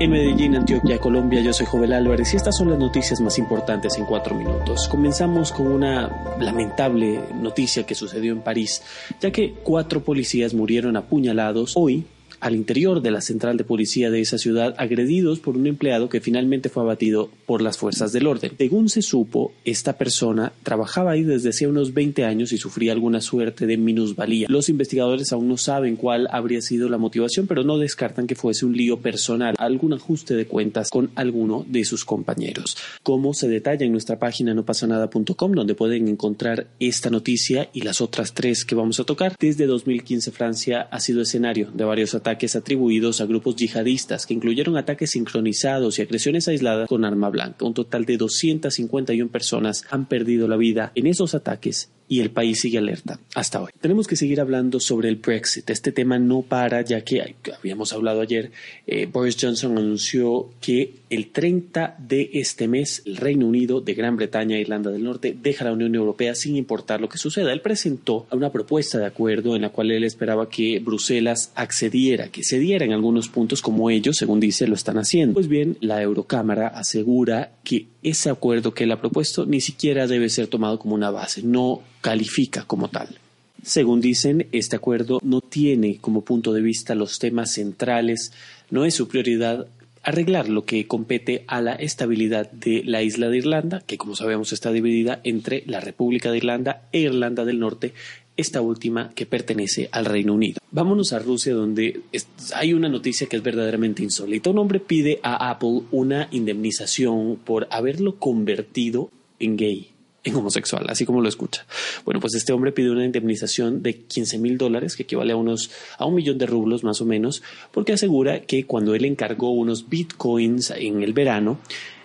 En Medellín, Antioquia, Colombia, yo soy Jovel Álvarez y estas son las noticias más importantes en cuatro minutos. Comenzamos con una lamentable noticia que sucedió en París, ya que cuatro policías murieron apuñalados hoy al interior de la central de policía de esa ciudad agredidos por un empleado que finalmente fue abatido por las fuerzas del orden. Según se supo, esta persona trabajaba ahí desde hace unos 20 años y sufría alguna suerte de minusvalía. Los investigadores aún no saben cuál habría sido la motivación, pero no descartan que fuese un lío personal, algún ajuste de cuentas con alguno de sus compañeros. Como se detalla en nuestra página nopasanada.com, donde pueden encontrar esta noticia y las otras tres que vamos a tocar. Desde 2015 Francia ha sido escenario de varios ataques ataques atribuidos a grupos yihadistas que incluyeron ataques sincronizados y agresiones aisladas con arma blanca. Un total de 251 personas han perdido la vida en esos ataques y el país sigue alerta hasta hoy. Tenemos que seguir hablando sobre el Brexit. Este tema no para ya que habíamos hablado ayer. Eh, Boris Johnson anunció que el 30 de este mes el Reino Unido de Gran Bretaña e Irlanda del Norte deja la Unión Europea sin importar lo que suceda. Él presentó una propuesta de acuerdo en la cual él esperaba que Bruselas accediera, que cediera en algunos puntos como ellos, según dice, lo están haciendo. Pues bien, la Eurocámara asegura que ese acuerdo que él ha propuesto ni siquiera debe ser tomado como una base, no califica como tal. Según dicen, este acuerdo no tiene como punto de vista los temas centrales, no es su prioridad arreglar lo que compete a la estabilidad de la isla de Irlanda, que como sabemos está dividida entre la República de Irlanda e Irlanda del Norte, esta última que pertenece al Reino Unido. Vámonos a Rusia donde hay una noticia que es verdaderamente insólita. Un hombre pide a Apple una indemnización por haberlo convertido en gay en homosexual, así como lo escucha. Bueno, pues este hombre pide una indemnización de 15 mil dólares, que equivale a unos a un millón de rublos más o menos, porque asegura que cuando él encargó unos bitcoins en el verano,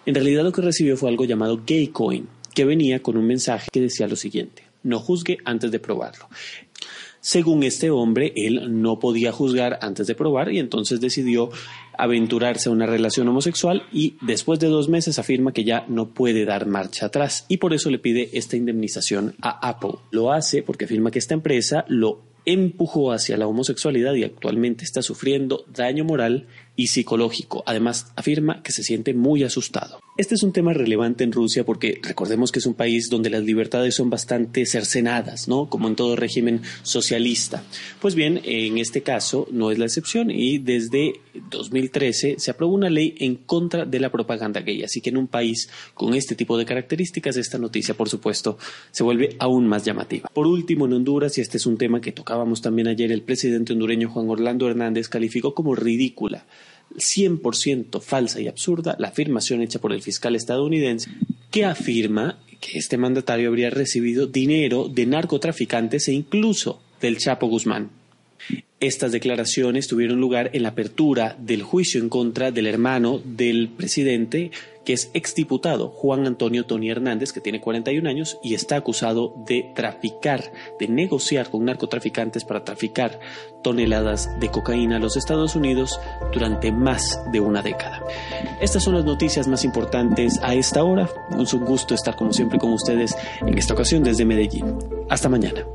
en realidad lo que recibió fue algo llamado Gaycoin, que venía con un mensaje que decía lo siguiente: no juzgue antes de probarlo. Según este hombre, él no podía juzgar antes de probar y entonces decidió aventurarse a una relación homosexual y después de dos meses afirma que ya no puede dar marcha atrás y por eso le pide esta indemnización a Apple. Lo hace porque afirma que esta empresa lo empujó hacia la homosexualidad y actualmente está sufriendo daño moral y psicológico. Además, afirma que se siente muy asustado. Este es un tema relevante en Rusia porque recordemos que es un país donde las libertades son bastante cercenadas, ¿no? Como en todo régimen socialista. Pues bien, en este caso no es la excepción y desde 2013 se aprobó una ley en contra de la propaganda gay. Así que en un país con este tipo de características, esta noticia, por supuesto, se vuelve aún más llamativa. Por último, en Honduras, y este es un tema que tocábamos también ayer, el presidente hondureño Juan Orlando Hernández calificó como ridícula 100% falsa y absurda la afirmación hecha por el fiscal estadounidense que afirma que este mandatario habría recibido dinero de narcotraficantes e incluso del Chapo Guzmán. Estas declaraciones tuvieron lugar en la apertura del juicio en contra del hermano del presidente, que es exdiputado Juan Antonio Tony Hernández, que tiene 41 años y está acusado de traficar, de negociar con narcotraficantes para traficar toneladas de cocaína a los Estados Unidos durante más de una década. Estas son las noticias más importantes a esta hora. Es un gusto estar como siempre con ustedes en esta ocasión desde Medellín. Hasta mañana.